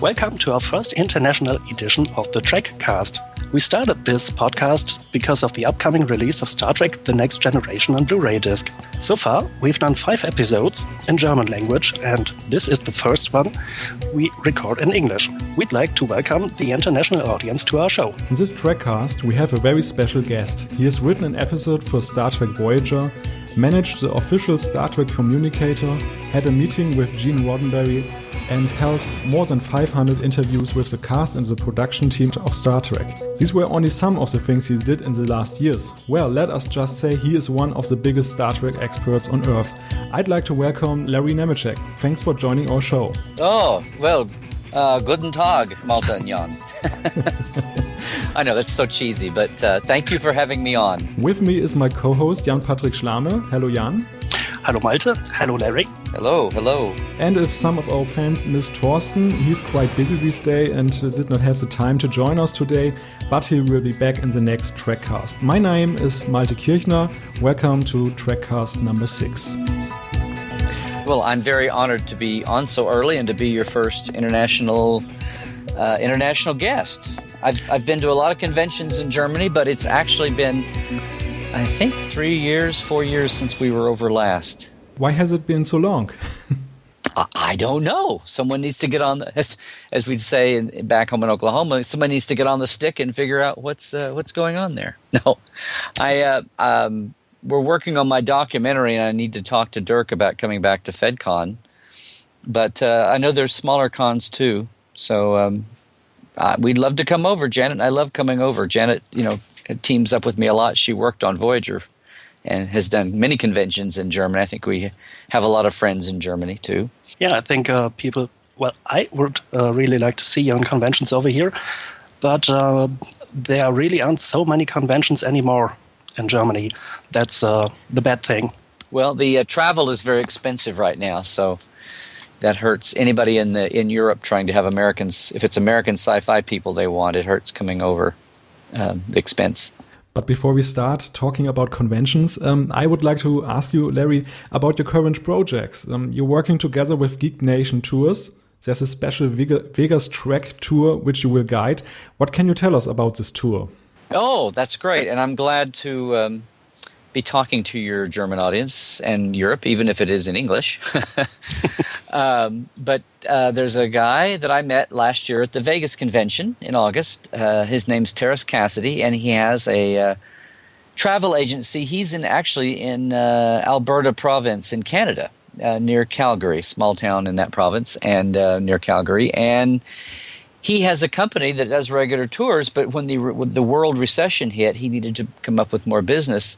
Welcome to our first international edition of the Trekcast. We started this podcast because of the upcoming release of Star Trek The Next Generation on Blu ray disc. So far, we've done five episodes in German language, and this is the first one we record in English. We'd like to welcome the international audience to our show. In this Trekcast, we have a very special guest. He has written an episode for Star Trek Voyager managed the official Star Trek communicator, had a meeting with Gene Roddenberry, and held more than 500 interviews with the cast and the production team of Star Trek. These were only some of the things he did in the last years. Well, let us just say he is one of the biggest Star Trek experts on Earth. I'd like to welcome Larry Nemecek. Thanks for joining our show. Oh, well, uh, guten Tag, Malte and Jan. I know that's so cheesy, but uh, thank you for having me on. With me is my co-host Jan Patrick Schlame. Hello, Jan. Hello, Malte. Hello, Larry. Hello, hello. And if some of our fans miss Torsten, he's quite busy this day and uh, did not have the time to join us today, but he will be back in the next Trekcast. My name is Malte Kirchner. Welcome to Trekcast number six. Well, I'm very honored to be on so early and to be your first international uh, international guest. I've, I've been to a lot of conventions in Germany, but it's actually been, I think, three years, four years since we were over last. Why has it been so long? I don't know. Someone needs to get on the, as, as we'd say in, back home in Oklahoma. Someone needs to get on the stick and figure out what's uh, what's going on there. No, I uh, um, we're working on my documentary, and I need to talk to Dirk about coming back to FedCon. But uh, I know there's smaller cons too, so um, we'd love to come over. Janet I love coming over. Janet, you know, teams up with me a lot. She worked on Voyager and has done many conventions in Germany. I think we have a lot of friends in Germany too. Yeah, I think uh, people. Well, I would uh, really like to see you on conventions over here, but uh, there really aren't so many conventions anymore in Germany. That's uh, the bad thing. Well, the uh, travel is very expensive right now, so that hurts anybody in the in Europe trying to have Americans. If it's American sci-fi people they want, it hurts coming over um, expense. But before we start talking about conventions, um, I would like to ask you, Larry, about your current projects. Um, you're working together with Geek Nation Tours. There's a special Vegas Trek tour which you will guide. What can you tell us about this tour? Oh, that's great. And I'm glad to um, be talking to your German audience and Europe, even if it is in English. um, but uh, there's a guy that I met last year at the Vegas convention in August. Uh, his name's Terrace Cassidy, and he has a uh, travel agency. He's in actually in uh, Alberta province in Canada, uh, near Calgary, small town in that province, and uh, near Calgary. And he has a company that does regular tours, but when the when the world recession hit, he needed to come up with more business,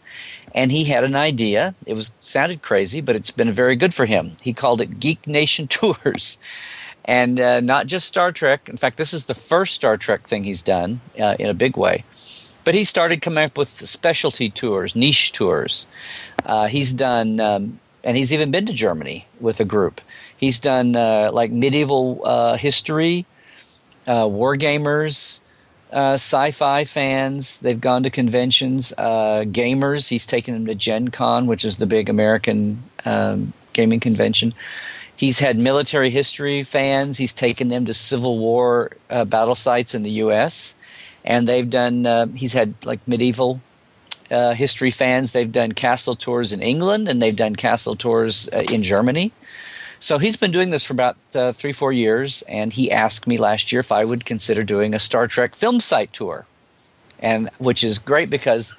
and he had an idea. It was sounded crazy, but it's been very good for him. He called it Geek Nation Tours, and uh, not just Star Trek. In fact, this is the first Star Trek thing he's done uh, in a big way. But he started coming up with specialty tours, niche tours. Uh, he's done, um, and he's even been to Germany with a group. He's done uh, like medieval uh, history uh, war gamers, uh, sci-fi fans. They've gone to conventions. Uh, gamers. He's taken them to Gen Con, which is the big American um, gaming convention. He's had military history fans. He's taken them to Civil War uh, battle sites in the U.S. And they've done. Uh, he's had like medieval uh, history fans. They've done castle tours in England, and they've done castle tours in Germany. So he's been doing this for about uh, three, four years, and he asked me last year if I would consider doing a Star Trek film site tour, and which is great because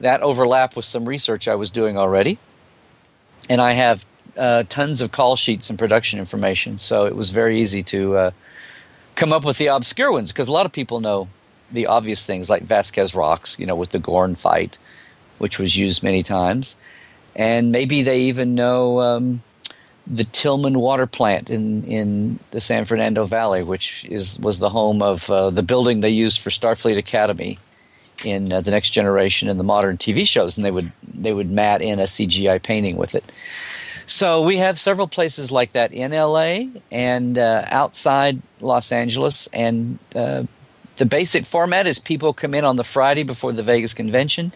that overlapped with some research I was doing already, and I have uh, tons of call sheets and production information, so it was very easy to uh, come up with the obscure ones because a lot of people know the obvious things like Vasquez Rocks, you know, with the Gorn fight, which was used many times, and maybe they even know. Um, the Tillman Water Plant in in the San Fernando Valley, which is was the home of uh, the building they used for Starfleet Academy in uh, the Next Generation and the modern TV shows, and they would they would mat in a CGI painting with it. So we have several places like that in LA and uh, outside Los Angeles, and uh, the basic format is people come in on the Friday before the Vegas convention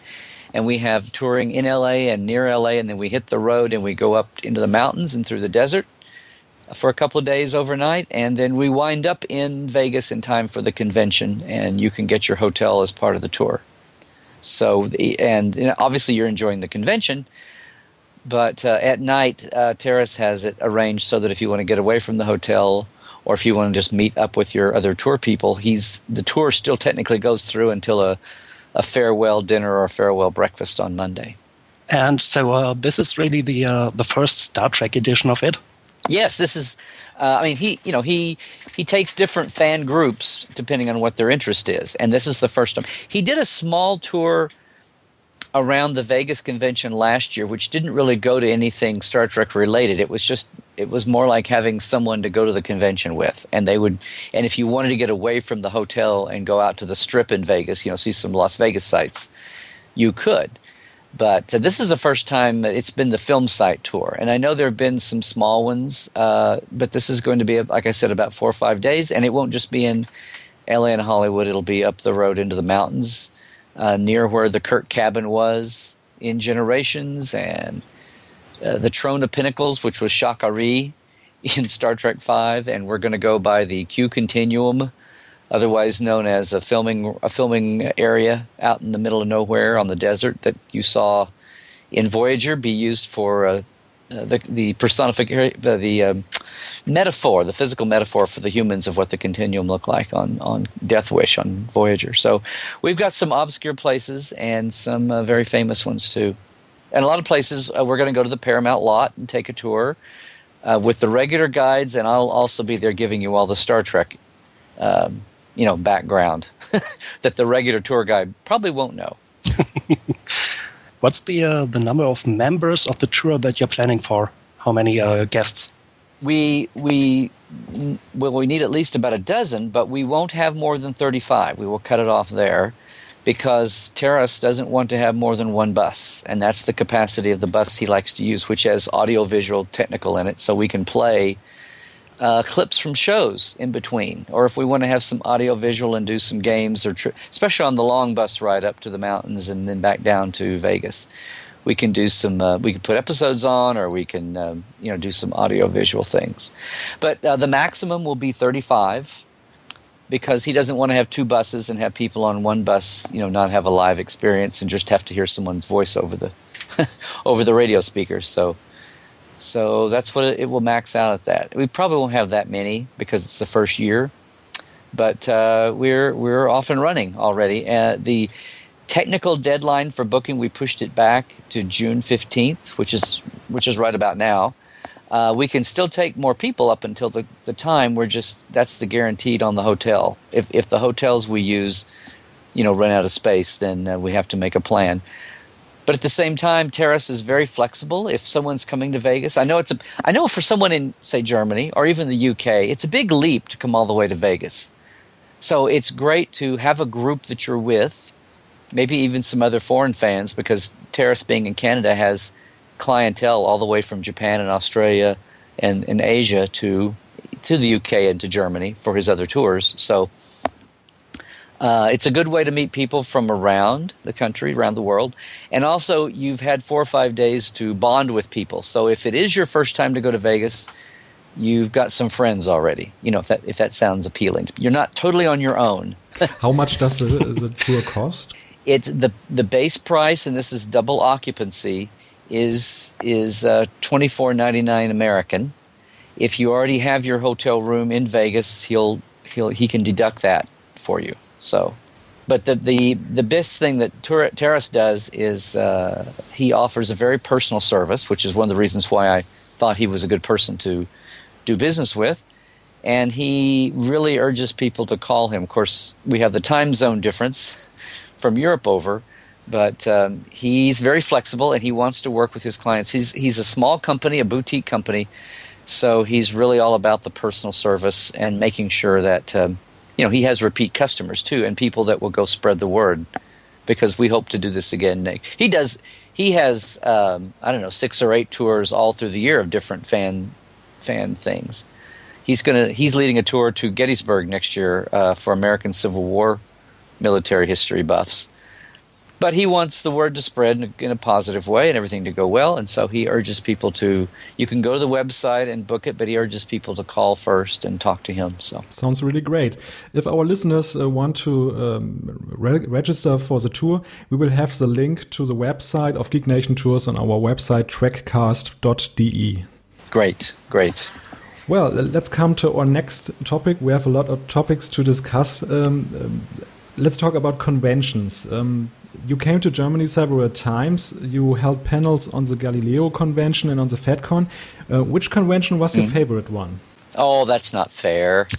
and we have touring in LA and near LA, and then we hit the road and we go up into the mountains and through the desert for a couple of days overnight, and then we wind up in Vegas in time for the convention, and you can get your hotel as part of the tour. So, and obviously you're enjoying the convention, but uh, at night, uh, Terrace has it arranged so that if you want to get away from the hotel, or if you want to just meet up with your other tour people, he's the tour still technically goes through until a, a farewell dinner or a farewell breakfast on Monday. And so uh, this is really the uh, the first Star Trek edition of it. Yes, this is. Uh, I mean, he you know he he takes different fan groups depending on what their interest is, and this is the first time he did a small tour around the Vegas convention last year, which didn't really go to anything Star Trek related. It was just it was more like having someone to go to the convention with, and they would. And if you wanted to get away from the hotel and go out to the Strip in Vegas, you know, see some Las Vegas sites, you could. But uh, this is the first time that it's been the film site tour, and I know there have been some small ones, uh, but this is going to be, like I said, about four or five days, and it won't just be in L.A. and Hollywood. It'll be up the road into the mountains, uh, near where the Kirk cabin was in Generations, and uh, the of Pinnacles, which was Sha Ka Ree in Star Trek Five, and we're going to go by the Q Continuum otherwise known as a filming a filming area out in the middle of nowhere on the desert that you saw in Voyager be used for uh, uh, the the personification uh, the um, metaphor the physical metaphor for the humans of what the continuum looked like on on Death Wish on Voyager. So we've got some obscure places and some uh, very famous ones too. And a lot of places uh, we're going to go to the Paramount lot and take a tour. Uh, with the regular guides, and I'll also be there giving you all the Star Trek um, you know background that the regular tour guide probably won't know. What's the uh, the number of members of the tour that you're planning for? How many uh, guests? We we well we need at least about a dozen, but we won't have more than thirty five. We will cut it off there because Terrace doesn't want to have more than one bus, and that's the capacity of the bus he likes to use, which has audio, visual, technical in it, so we can play uh, clips from shows in between, or if we want to have some audio visual and do some games, or tri- especially on the long bus ride up to the mountains and then back down to Vegas, we can do some. Uh, we can put episodes on, or we can um, you know do some audio visual things. But uh, the maximum will be thirty five. Because he doesn't want to have two buses and have people on one bus, you know, not have a live experience and just have to hear someone's voice over the over the radio speakers. So so that's what it, will max out at that. We probably won't have that many because it's the first year, but uh, we're we're off and running already. Uh, the technical deadline for booking we pushed it back to June fifteenth, which is which is right about now. Uh, we can still take more people up until the, the time. We're just that's the guaranteed on the hotel. If if the hotels we use, you know, run out of space, then uh, we have to make a plan. But at the same time, Terrace is very flexible. If someone's coming to Vegas, I know it's a, I know for someone in say Germany or even the UK, it's a big leap to come all the way to Vegas. So it's great to have a group that you're with, maybe even some other foreign fans, because Terrace being in Canada has clientele all the way from Japan and Australia and, and Asia to to the UK and to Germany for his other tours. So uh, it's a good way to meet people from around the country, around the world. And also, you've had four or five days to bond with people. So if it is your first time to go to Vegas, you've got some friends already. You know, if that, if that sounds appealing. You're not totally on your own. How much does the, the tour cost? It's the, the base price, and this is double occupancy, is, is uh, twenty four ninety nine American. If you already have your hotel room in Vegas, he'll, he'll, he can deduct that for you. So, but the the the best thing that Terrace does is uh, he offers a very personal service, which is one of the reasons why I thought he was a good person to do business with. And he really urges people to call him. Of course, we have the time zone difference from Europe over, but um, he's very flexible and he wants to work with his clients. He's he's a small company, a boutique company, so he's really all about the personal service and making sure that um, you know, he has repeat customers too, and people that will go spread the word because we hope to do this again. He does. He has um, I don't know six or eight tours all through the year of different fan fan things. He's gonna he's leading a tour to Gettysburg next year uh, for American Civil War military history buffs. But he wants the word to spread in a, in a, positive way and everything to go well. And so he urges people to, you can go to the website and book it, but he urges people to call first and talk to him. So sounds really great. If our listeners uh, want to um, re register for the tour, we will have the link to the website of Geek Nation Tours on our website, trekcast.de. Great, great. Well, let's come to our next topic. We have a lot of topics to discuss. Um, um, let's talk about conventions. Um, you came to Germany several times. You held panels on the Galileo convention and on the FedCon. Uh, which convention was your mm. favorite one? Oh, that's not fair.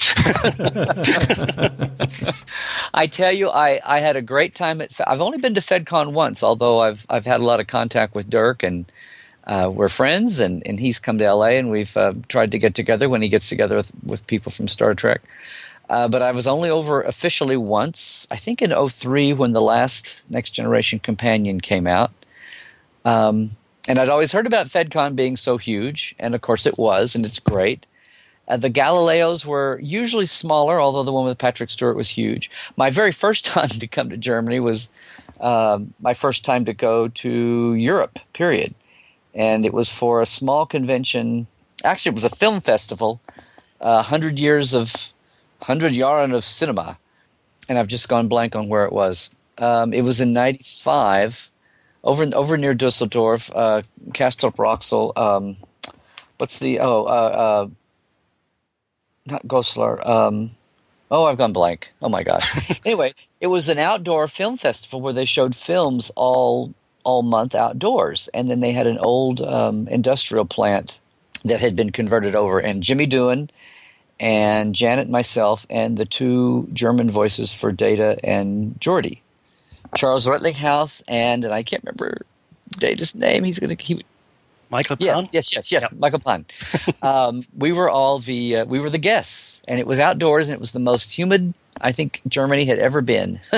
I tell you, I, I had a great time at. I've only been to FedCon once, although I've I've had a lot of contact with Dirk and uh, we're friends, and, and he's come to LA, and we've uh, tried to get together when he gets together with, with people from Star Trek. Uh, but I was only over officially once, I think in 03 when the last Next Generation Companion came out. Um, and I'd always heard about FedCon being so huge, and of course it was, and it's great. Uh, the Galileos were usually smaller, although the one with Patrick Stewart was huge. My very first time to come to Germany was uh, my first time to go to Europe, period. And it was for a small convention. Actually, it was a film festival, uh, 100 years of 100 Jahren of cinema, and I've just gone blank on where it was. Um, it was in '95, over over near Dusseldorf, uh, Castrop Um, what's the oh uh, uh, not Goslar. Um, oh, I've gone blank. Oh my gosh. anyway, it was an outdoor film festival where they showed films all all month outdoors, and then they had an old um, industrial plant that had been converted over, and Jimmy Doohan and Janet myself, and the two German voices for Data and Geordi. Charles Rettinghaus and, and I can't remember Data's name. He's going to keep. Michael Pan? Yes, yes, yes, yes. Yep. Michael Pan. um, we were all the uh, we were the guests, and it was outdoors, and it was the most humid I think Germany had ever been.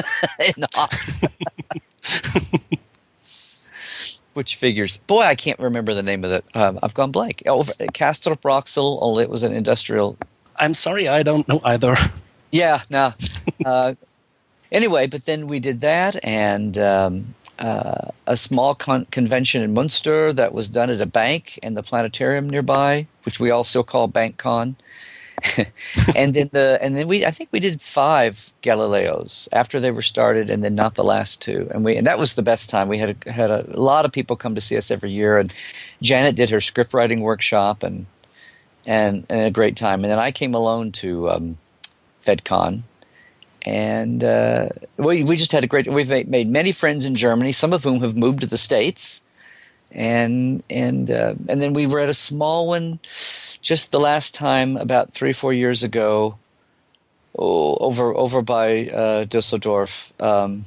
Which figures? Boy, I can't remember the name of it. Um, I've gone blank. Oh, Castrop Rauxel. Oh, it was an industrial I'm sorry, I don't know either. Yeah, no. uh, anyway, but then we did that, and um, uh, a small con- convention in Munster that was done at a bank and the planetarium nearby, which we also call BankCon. and then the and then we I think we did five Galileos after they were started, and then not the last two. And we and that was the best time. We had a, had a lot of people come to see us every year, and Janet did her script writing workshop, and and, and a great time. And then I came alone to um, FedCon, and uh, we we just had a great. We've made, many friends in Germany, some of whom have moved to the states, and and uh, and then we were at a small one just the last time about three four years ago. Oh, over over by uh, Dusseldorf, um,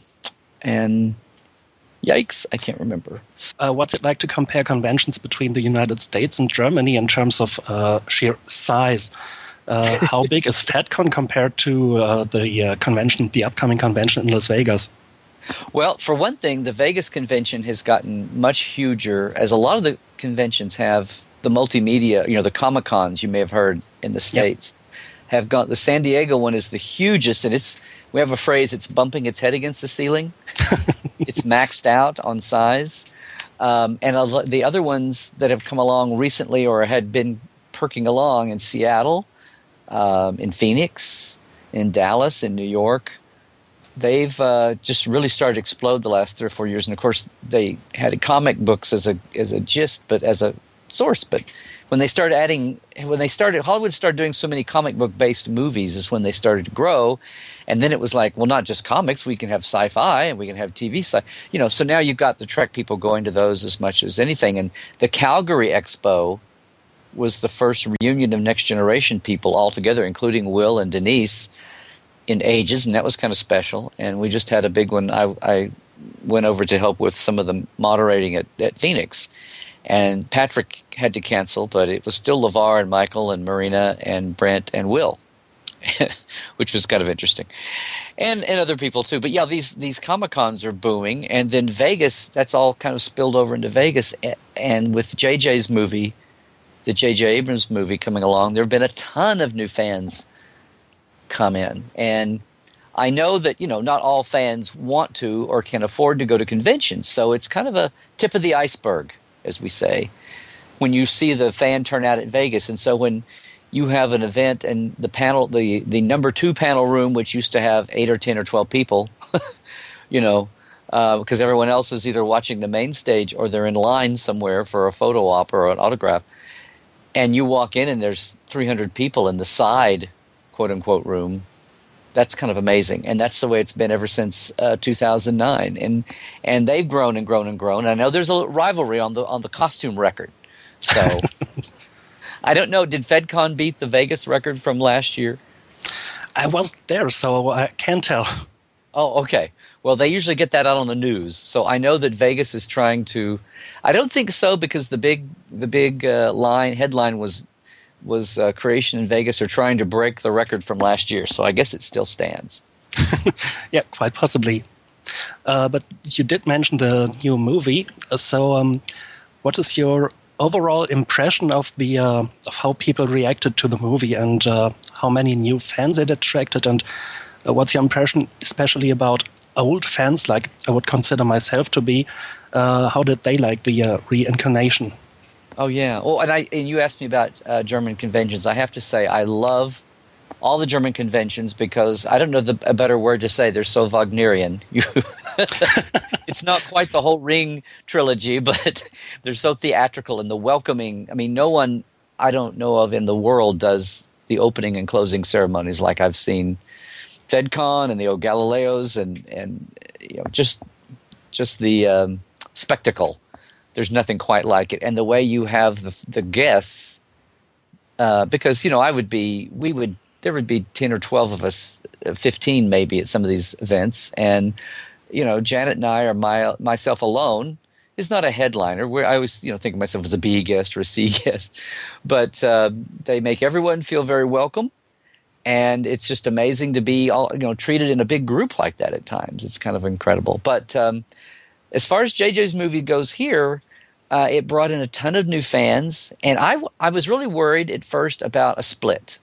and Yikes, I can't remember. Uh, what's it like to compare conventions between the United States and Germany in terms of uh, sheer size? Uh, how big is FedCon compared to uh, the uh, convention, the upcoming convention in Las Vegas? Well, for one thing, the Vegas convention has gotten much huger, as a lot of the conventions have the multimedia, you know, the Comic Cons you may have heard in the States, yep. have got the San Diego one is the hugest, and it's we have a phrase it's bumping its head against the ceiling it's maxed out on size. Um, and the other ones that have come along recently or had been perking along in seattle um, in phoenix in dallas in new york they've uh, just really started to explode the last three or four years. And of course they had comic books as a as a gist but as a source. But when they started adding when they started hollywood started doing so many comic book based movies is when they started to grow and then it was like well not just comics we can have sci-fi and we can have tv sci you know so now you've got the trek people going to those as much as anything. And the calgary expo was the first reunion of next generation people all together including will and denise in ages and that was kind of special. And we just had a big one. I, I went over to help with some of the moderating at, at phoenix. And Patrick had to cancel, but it was still LeVar and Michael and Marina and Brent and Will, which was kind of interesting, and and other people too. But yeah, these these Comic Cons are booming, and then Vegas. That's all kind of spilled over into Vegas, and with JJ's movie, the JJ Abrams movie coming along, there have been a ton of new fans come in, and I know that you know not all fans want to or can afford to go to conventions, so it's kind of a tip of the iceberg, as we say, when you see the fan turnout at Vegas. And so when you have an event and the panel, the the number two panel room, which used to have eight or ten or twelve people, you know, because uh, everyone else is either watching the main stage or they're in line somewhere for a photo op or an autograph, and you walk in and there's 300 people in the side, quote unquote, room. That's kind of amazing, and that's the way it's been ever since uh, 2009. And and they've grown and grown and grown. I know there's a rivalry on the on the costume record, so. I don't know. Did FedCon beat the Vegas record from last year? I wasn't there, so I can't tell. Oh, okay. Well, they usually get that out on the news, so I know that Vegas is trying to. I don't think so because the big the big uh, line headline was was uh, creation in Vegas are trying to break the record from last year. So I guess it still stands. yeah, quite possibly. Uh, but you did mention the new movie. So, um, what is your overall impression of the uh, of how people reacted to the movie and uh, how many new fans it attracted? And uh, what's your impression, especially about old fans, like I would consider myself to be, uh, how did they like the uh, reincarnation? Oh yeah. Well, and I and you asked me about uh, German conventions. I have to say I love all the German conventions because I don't know the, a better word to say. They're so Wagnerian. it's not quite the whole Ring trilogy, but they're so theatrical and the welcoming. I mean, no one I don't know of in the world does the opening and closing ceremonies like I've seen FedCon and the O Galileos and and you know just just the um, spectacle. There's nothing quite like it, and the way you have the the guests. Uh, because you know, I would be, we would, there would be ten or twelve of us, uh, fifteen maybe at some of these events, and you know, Janet and I or my myself alone is not a headliner. Where I always, you know, think of myself as a B guest or a C guest, but uh, they make everyone feel very welcome and it's just amazing to be all you know treated in a big group like that at times. It's kind of incredible. But um, as far as JJ's movie goes here, uh, it brought in a ton of new fans, and I I was really worried at first about a split.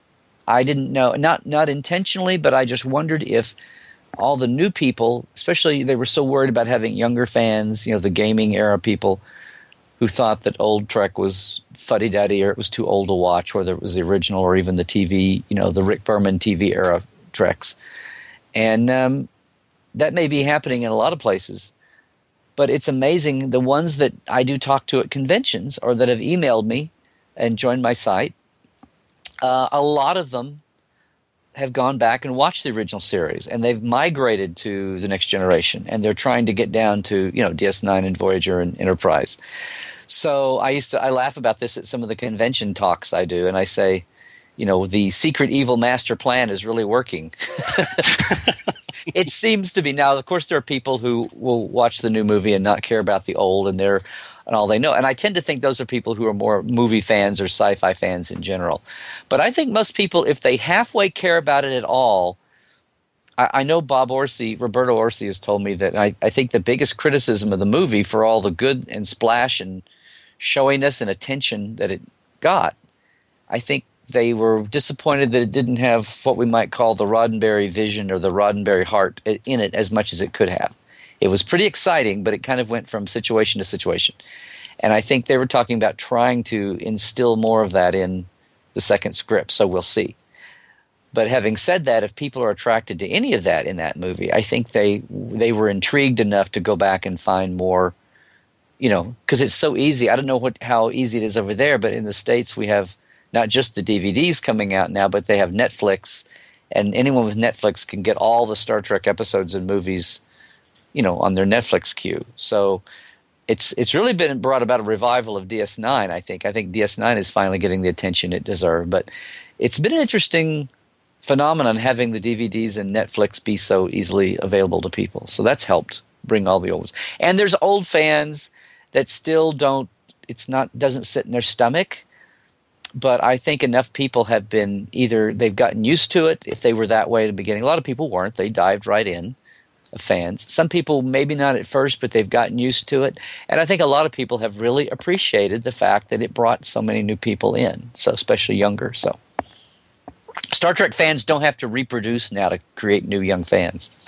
I didn't know not not intentionally, but I just wondered if all the new people, especially they were so worried about having younger fans, you know, the gaming era people who thought that old Trek was fuddy duddy or it was too old to watch, whether it was the original or even the TV, you know, the Rick Berman TV era Treks. And um, that may be happening in a lot of places. But it's amazing the ones that I do talk to at conventions or that have emailed me and joined my site. Uh, a lot of them have gone back and watched the original series and they've migrated to the next generation and they're trying to get down to you know ds9 and voyager and enterprise so I used to I laugh about this at some of the convention talks I do, and I say, you know, the secret evil master plan is really working. it seems to be now. Of course, there are people who will watch the new movie and not care about the old, and they're and all they know. And I tend to think those are people who are more movie fans or sci-fi fans in general. But I think most people, if they halfway care about it at all, I, I know Bob Orci, Roberto Orci has told me that I, I think the biggest criticism of the movie for all the good and splash and showiness and attention that it got. I think they were disappointed that it didn't have what we might call the Roddenberry vision or the Roddenberry heart in it as much as it could have. It was pretty exciting, but it kind of went from situation to situation. And I think they were talking about trying to instill more of that in the second script, so we'll see. But having said that, if people are attracted to any of that in that movie, I think they they were intrigued enough to go back and find more you know, because it's so easy. I don't know what how easy it is over there, but in the states we have not just the DVDs coming out now, but they have Netflix, and anyone with Netflix can get all the Star Trek episodes and movies, you know, on their Netflix queue. So it's it's really been brought about a revival of DS9. I think I think DS9 is finally getting the attention it deserved, but it's been an interesting phenomenon having the DVDs and Netflix be so easily available to people. So that's helped bring all the old ones. And there's old fans that still don't it's not doesn't sit in their stomach but i think enough people have been either they've gotten used to it if they were that way at the beginning a lot of people weren't they dived right in fans some people maybe not at first but they've gotten used to it and i think a lot of people have really appreciated the fact that it brought so many new people in so especially younger so Star Trek fans don't have to reproduce now to create new young fans.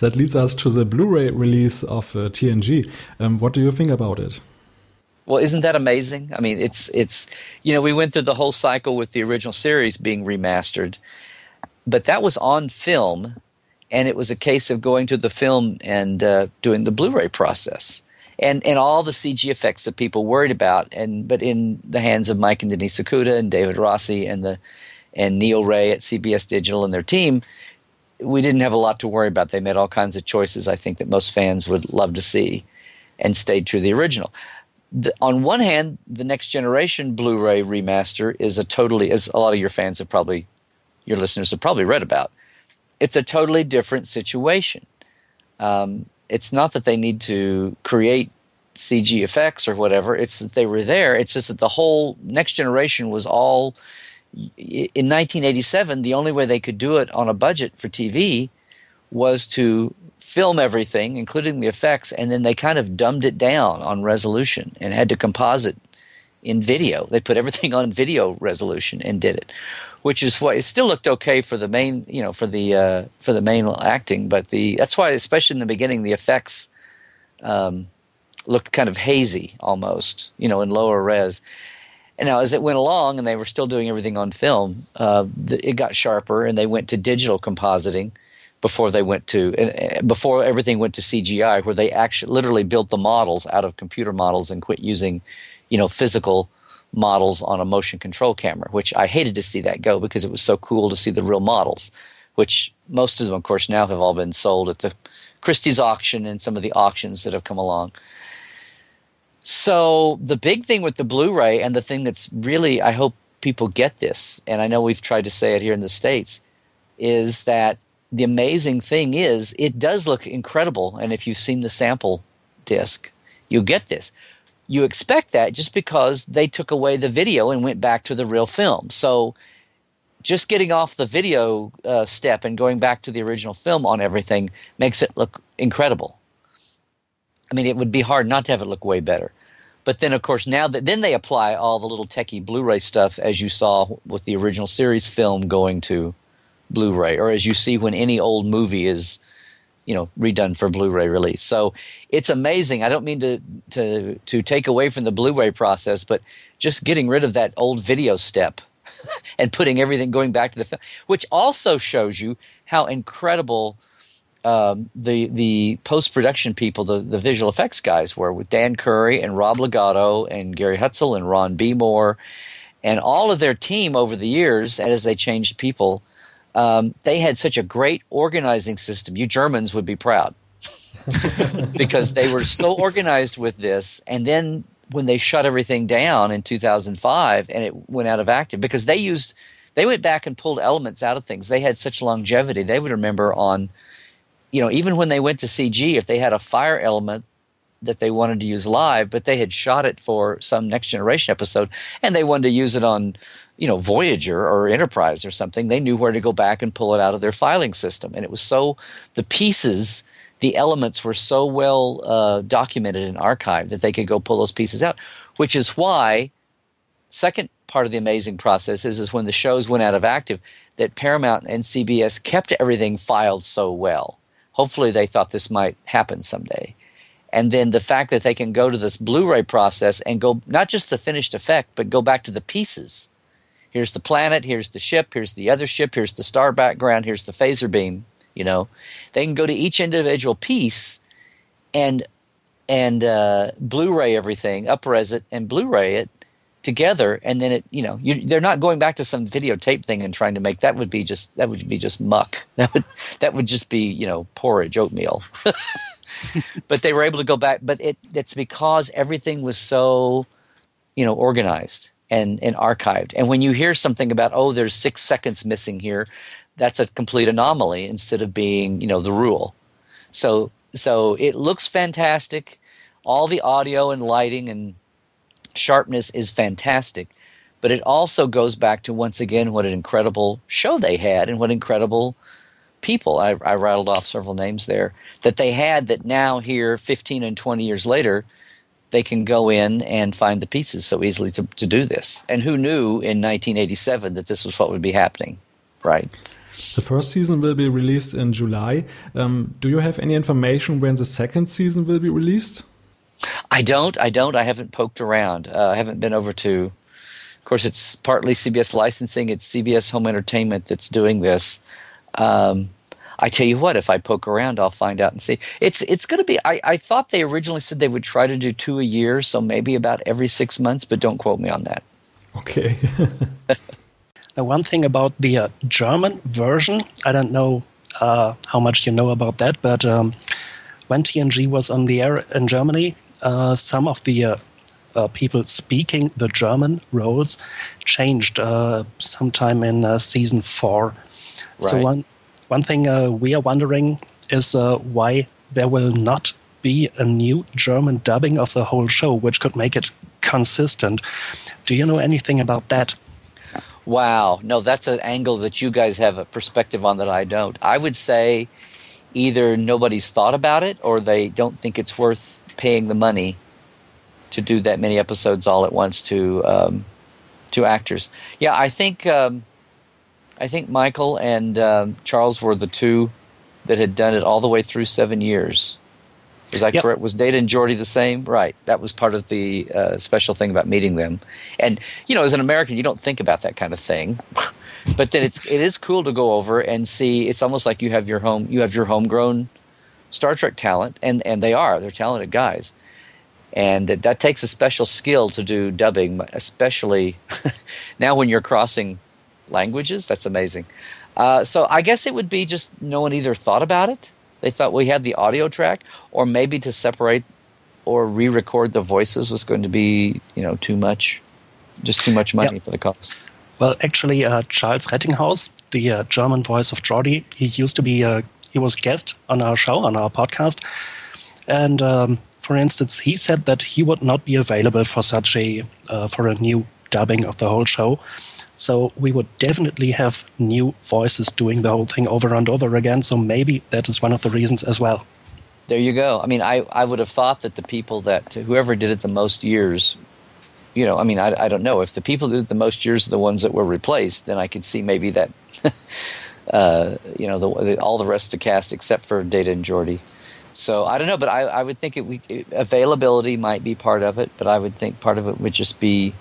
that leads us to the Blu-ray release of uh, TNG. Um, what do you think about it? Well, isn't that amazing? I mean, it's it's you know we went through the whole cycle with the original series being remastered, but that was on film, and it was a case of going to the film and uh, doing the Blu-ray process, and and all the CG effects that people worried about, and but in the hands of Mike and Denise Okuda and David Rossi and the and Niel Wray at CBS Digital and their team, we didn't have a lot to worry about. They made all kinds of choices I think that most fans would love to see, and stayed true to the original the, on one hand, the next generation Blu-ray remaster is a totally, as a lot of your fans have probably, your listeners have probably read about, it's a totally different situation. Um, it's not that they need to create CG effects or whatever. It's that they were there. It's just that the whole next generation was all in 1987. The only way they could do it on a budget for TV was to film everything, including the effects, and then they kind of dumbed it down on resolution and had to composite in video. They put everything on video resolution and did it, which is why it still looked okay for the main, you know, for the uh, for the main acting. But the that's why, especially in the beginning, the effects um, looked kind of hazy almost, you know, in lower res. And now, as it went along, and they were still doing everything on film, uh, the, it got sharper, and they went to digital compositing before they went to uh, before everything went to CGI, where they actually literally built the models out of computer models and quit using, you know, physical models on a motion control camera. Which I hated to see that go because it was so cool to see the real models, which most of them, of course, now have all been sold at the Christie's auction and some of the auctions that have come along. So the big thing with the Blu-ray and the thing that's really I hope people get this, and I know we've tried to say it here in the states, is that the amazing thing is it does look incredible and if you've seen the sample disc you get this you expect that just because they took away the video and went back to the real film. So just getting off the video uh, step and going back to the original film on everything makes it look incredible. I mean it would be hard not to have it look way better. But then of course now that then they apply all the little techie blu-ray stuff as you saw with the original series film going to Blu-ray, or as you see when any old movie is, you know, redone for Blu-ray release. So it's amazing. I don't mean to to to take away from the Blu-ray process, but just getting rid of that old video step and putting everything going back to the film, which also shows you how incredible. Um, the the post production people, the, the visual effects guys were with Dan Curry and Rob Legato and Gary Hutzel and Ron B. Moore and all of their team over the years as they changed people um, they had such a great organizing system. You Germans would be proud because they were so organized with this. And then when they shut everything down in 2005 and it went out of active, because they used, they went back and pulled elements out of things. They had such longevity. They would remember on, you know, even when they went to CG, if they had a fire element that they wanted to use live, but they had shot it for some next generation episode and they wanted to use it on you know Voyager or Enterprise or something, they knew where to go back and pull it out of their filing system. And it was so the pieces, the elements were so well uh, documented and archived that they could go pull those pieces out. Which is why second part of the amazing process is is when the shows went out of active that Paramount and CBS kept everything filed so well. Hopefully, they thought this might happen someday. And then the fact that they can go to this Blu ray process and go not just the finished effect, but go back to the pieces here's the planet, here's the ship, here's the other ship, here's the star background, here's the phaser beam. You know, they can go to each individual piece and and uh, Blu-ray everything, upres it, and Blu-ray it together, and then it, you know, you, they're not going back to some videotape thing and trying to make that would be just that would be just muck. That would that would just be you know porridge oatmeal. but they were able to go back. But it it's because everything was so you know organized and, and archived. And when you hear something about, oh, there's six seconds missing here, that's a complete anomaly instead of being, you know, the rule. So so it looks fantastic. All the audio and lighting and sharpness is fantastic. But it also goes back to once again what an incredible show they had and what incredible people I, I rattled off several names there that they had that now here 15 and 20 years later they can go in and find the pieces so easily to, to do this. And who knew in 1987 that this was what would be happening, right? The first season will be released in July. Um, do you have any information when the second season will be released? I don't. I don't. I haven't poked around. Uh, I haven't been over to. Of course, it's partly CBS licensing. It's CBS Home Entertainment that's doing this. Um, I tell you what, if I poke around, I'll find out and see. It's it's going to be. I, I thought they originally said they would try to do two a year, so maybe about every six months. But don't quote me on that. Okay. now, one thing about the uh, German version, I don't know uh, how much you know about that, but um, when TNG was on the air in Germany, uh, some of the uh, uh, people speaking the German roles changed uh, sometime in season four. Right. So one one thing we are wondering is why there will not be a new German dubbing of the whole show, which could make it consistent. Do you know anything about that? Wow, no, that's an angle that you guys have a perspective on that I don't. I would say either nobody's thought about it or they don't think it's worth paying the money to do that many episodes all at once to um, to actors. Yeah, I think um, I think Michael and um, Charles were the two that had done it all the way through seven years. Was that yep. correct? Was Data and Geordi the same? Right. That was part of the uh, special thing about meeting them. And you know, as an American, you don't think about that kind of thing. but then it's it is cool to go over and see. It's almost like you have your home you have your homegrown Star Trek talent, and and they are they're talented guys, and that, that takes a special skill to do dubbing, especially now when you're crossing languages. That's amazing. Uh, so I guess it would be just no one either thought about it. They thought we had the audio track, or maybe to separate or re-record the voices was going to be you know too much, just too much money for the cost. Well, actually, uh, Charles Rettinghaus, the uh, German voice of Geordi, he used to be a he was guest on our show, on our podcast. And um, for instance, he said that he would not be available for such a uh, for a new dubbing of the whole show. So we would definitely have new voices doing the whole thing over and over again. So maybe that is one of the reasons as well. There you go. I mean, I, I would have thought that the people that whoever did it the most years, you know, I mean, I, I don't know if the people that did the most years are the ones that were replaced, then I could see maybe that uh, you know, the, the, all the rest of the cast except for Data and Geordi. So I don't know, but I, I would think it, we, availability might be part of it, but I would think part of it would just be,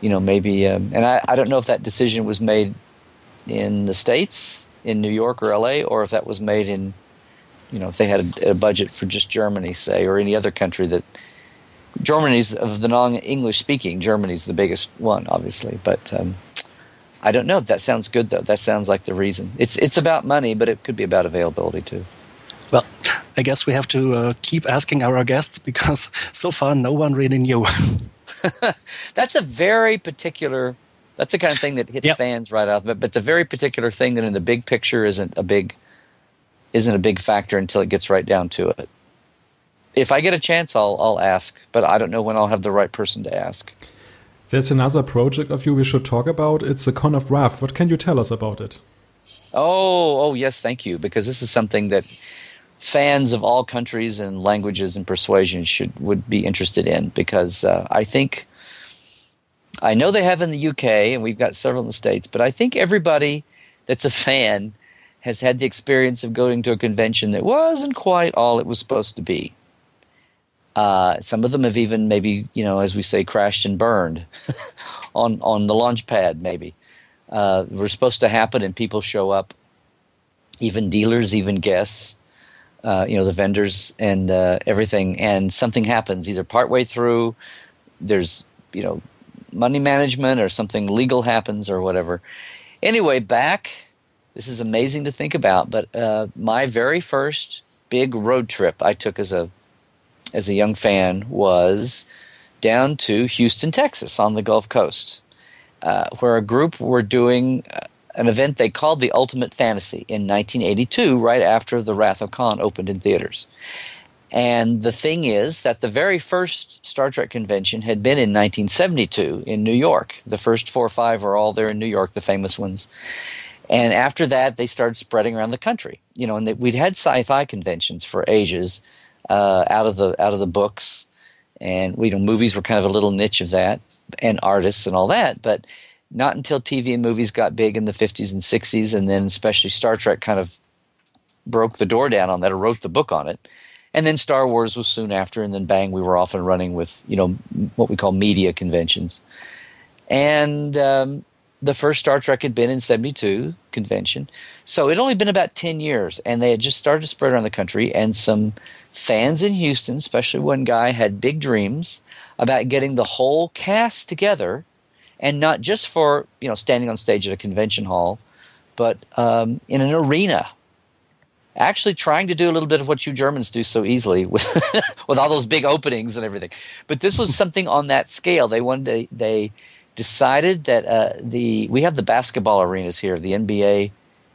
you know, maybe, um, and I, I don't know if that decision was made in the States, in New York or LA, or if that was made in, you know, if they had a, a budget for just Germany, say, or any other country that Germany's of the non English speaking, Germany's the biggest one, obviously, but um, I don't know. That sounds good though. That sounds like the reason. It's it's about money, but it could be about availability too. Well, I guess we have to uh, keep asking our guests because so far no one really knew. that's a very particular. That's the kind of thing that hits yep. fans right off. But but it's a very particular thing that in the big picture isn't a big isn't a big factor until it gets right down to it. If I get a chance, I'll I'll ask, but I don't know when I'll have the right person to ask. There's another project of you we should talk about. It's the Con of Wrath. What can you tell us about it? Oh, oh yes, thank you. Because this is something that fans of all countries and languages and persuasions should would be interested in. Because uh, I think I know they have in the UK and we've got several in the states, but I think everybody that's a fan has had the experience of going to a convention that wasn't quite all it was supposed to be. Uh, some of them have even maybe, you know, as we say, crashed and burned on on the launch pad. Maybe uh, were supposed to happen, and people show up, even dealers, even guests, uh, you know, the vendors and uh, everything, and something happens either partway through. There's you know money management or something legal happens or whatever. Anyway, back. This is amazing to think about, but uh, my very first big road trip I took as a as a young fan was down to Houston, Texas, on the Gulf Coast, uh, where a group were doing uh, an event they called the Ultimate Fantasy in 1982, right after The Wrath of Khan opened in theaters. And the thing is that the very first Star Trek convention had been in 1972 in New York. The first four or five are all there in New York, the famous ones. And after that, they started spreading around the country. You know, and they, we'd had sci-fi conventions for ages, uh, out of the out of the books, and you know movies were kind of a little niche of that, and artists and all that, but not until TV and movies got big in the 50s and 60s, and then especially Star Trek kind of broke the door down on that or wrote the book on it. And then Star Wars was soon after, and then bang, we were off and running with you know what we call media conventions. And um, the first Star Trek had been in 72 convention. So it only been about 10 years, and they had just started to spread around the country. And some fans in Houston, especially one guy, had big dreams about getting the whole cast together, and not just for you know standing on stage at a convention hall, but um, in an arena. Actually, trying to do a little bit of what you Germans do so easily with with all those big openings and everything. But this was something on that scale. They wanted to, they decided that uh, the we have the basketball arenas here, the NBA,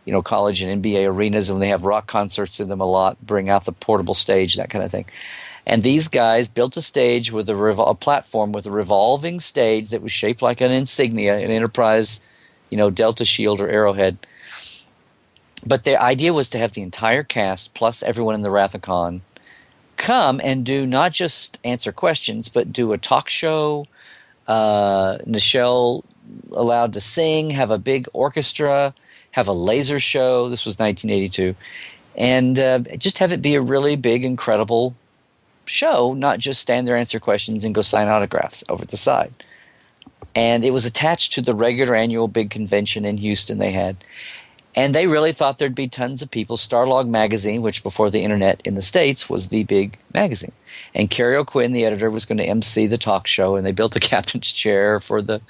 you know, college and NBA arenas, and they have rock concerts in them a lot. Bring out the portable stage, that kind of thing. And these guys built a stage with a, revol- a platform with a revolving stage that was shaped like an insignia, an Enterprise, you know, Delta Shield or Arrowhead. But the idea was to have the entire cast plus everyone in the Wrath of Khan come and do not just answer questions, but do a talk show, uh, Nichelle allowed to sing, have a big orchestra, have a laser show. This was 1982. And uh, just have it be a really big, incredible show, not just stand there, answer questions, and go sign autographs over at the side. And it was attached to the regular annual big convention in Houston they had. And they really thought there'd be tons of people. Starlog magazine, which before the internet in the States was the big magazine. And Kerry O'Quinn, the editor, was going to MC the talk show, and they built a captain's chair for the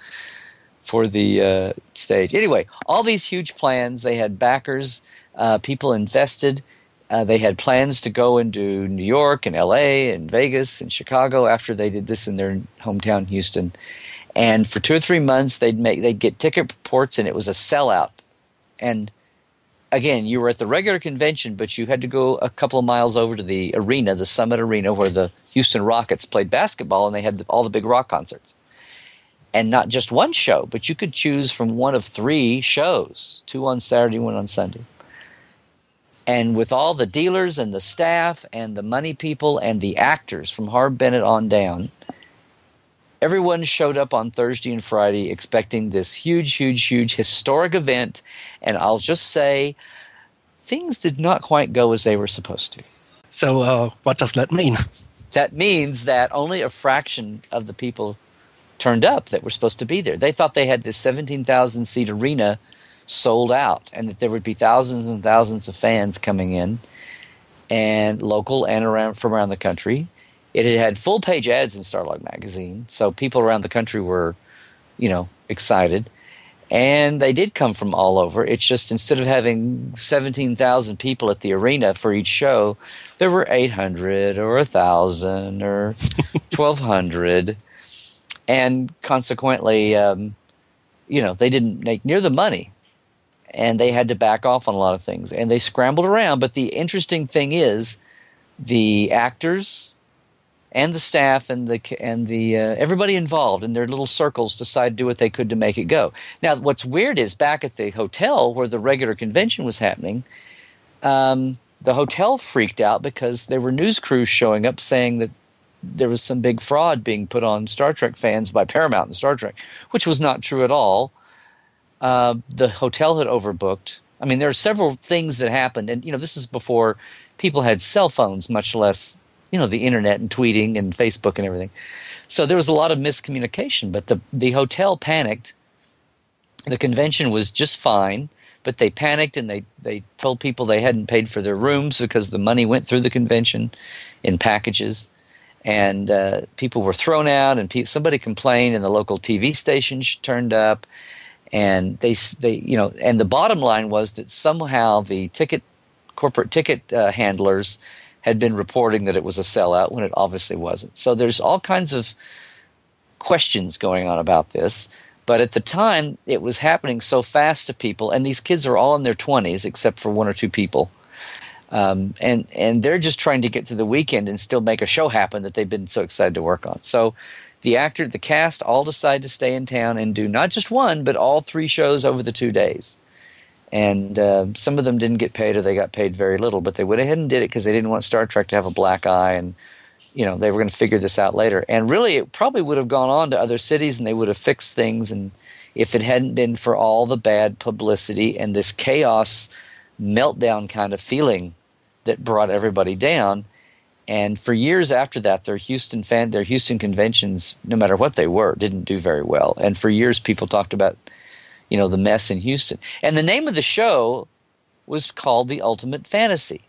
for the uh, stage. Anyway, all these huge plans. They had backers, uh, people invested. Uh, they had plans to go into New York and L.A. and Vegas and Chicago after they did this in their hometown, Houston. And for two or three months, they'd make they'd get ticket reports, and it was a sellout. And again, you were at the regular convention, but you had to go a couple of miles over to the arena, the Summit Arena, where the Houston Rockets played basketball, and they had the, all the big rock concerts. And not just one show, but you could choose from one of three shows two on Saturday, one on Sunday. And with all the dealers and the staff and the money people and the actors from Harve Bennett on down, everyone showed up on Thursday and Friday expecting this huge, huge, huge historic event. And I'll just say, things did not quite go as they were supposed to. So, uh, what does that mean? That means that only a fraction of the people turned up that were supposed to be there. They thought they had this 17,000 seat arena sold out and that there would be thousands and thousands of fans coming in and local and around from around the country it had had full page ads in Starlog magazine, so people around the country were, you know, excited. And they did come from all over. It's just instead of having 17,000 people at the arena for each show, there were 800 or 1,000 or 1,200. And consequently, um, you know, they didn't make near the money. And they had to back off on a lot of things. And they scrambled around. But the interesting thing is the actors, and the staff and the and the uh, everybody involved in their little circles decided to do what they could to make it go. Now, what's weird is back at the hotel where the regular convention was happening, um, the hotel freaked out because there were news crews showing up saying that there was some big fraud being put on Star Trek fans by Paramount and Star Trek, which was not true at all. Uh, the hotel had overbooked. I mean, there are several things that happened, and you know, this is before people had cell phones, much less you know the internet and tweeting and Facebook and everything. So there was a lot of miscommunication. But the the hotel panicked. The convention was just fine, but they panicked and they they told people they hadn't paid for their rooms because the money went through the convention in packages. And uh, people were thrown out, and pe- somebody complained, and the local TV station turned up, and they they you know, and the bottom line was that somehow the ticket corporate ticket uh, handlers had been reporting that it was a sellout when it obviously wasn't. So there's all kinds of questions going on about this. But at the time, it was happening so fast to people, and these kids are all in their 20s, except for one or two people. Um, and and they're just trying to get to the weekend and still make a show happen that they've been so excited to work on. So the actor, the cast, all decide to stay in town and do not just one, but all three shows over the two days and uh, some of them didn't get paid or they got paid very little but they went ahead and did it because they didn't want star trek to have a black eye and you know they were going to figure this out later. And really, it probably would have gone on to other cities, and they would have fixed things. And if it hadn't been for all the bad publicity and this chaos meltdown kind of feeling that brought everybody down. And for years after that, their Houston fan, their Houston conventions, no matter what they were, didn't do very well. And for years, people talked about, you know, the mess in Houston. And the name of the show was called The Ultimate Fantasy.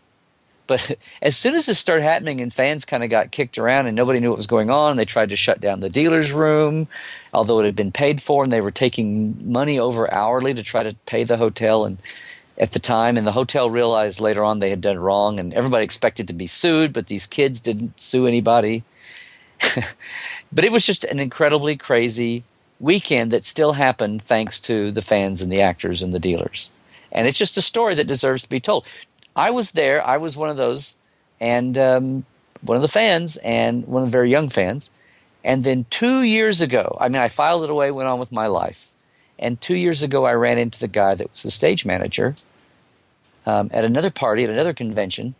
But as soon as this started happening and fans kind of got kicked around and nobody knew what was going on, they tried to shut down the dealer's room, although it had been paid for, and they were taking money over hourly to try to pay the hotel. And at the time, and the hotel realized later on they had done wrong, and everybody expected to be sued, but these kids didn't sue anybody. but it was just an incredibly crazy weekend that still happened thanks to the fans and the actors and the dealers. And it's just a story that deserves to be told. I was there, I was one of those, and um, one of the fans, and one of the very young fans. And then two years ago, I mean, I filed it away, went on with my life. And two years ago, I ran into the guy that was the stage manager um, at another party, at another convention.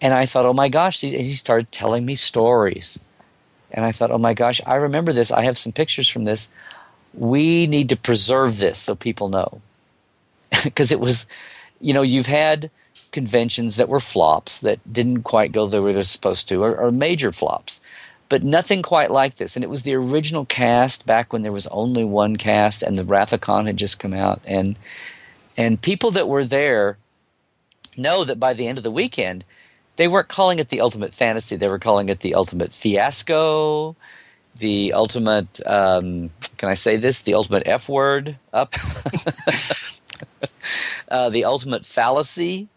And I thought, oh my gosh, he, he started telling me stories. And I thought, oh my gosh, I remember this. I have some pictures from this. We need to preserve this so people know. Because it was, you know, you've had conventions that were flops that didn't quite go the way they're supposed to, or, or major flops but nothing quite like this. And it was the original cast back when there was only one cast, and the Wrath of had just come out, and and people that were there know that by the end of the weekend, they weren't calling it the ultimate fantasy. They were calling it the ultimate fiasco, the ultimate, um, can I say this? The ultimate F word up, uh, the ultimate fallacy.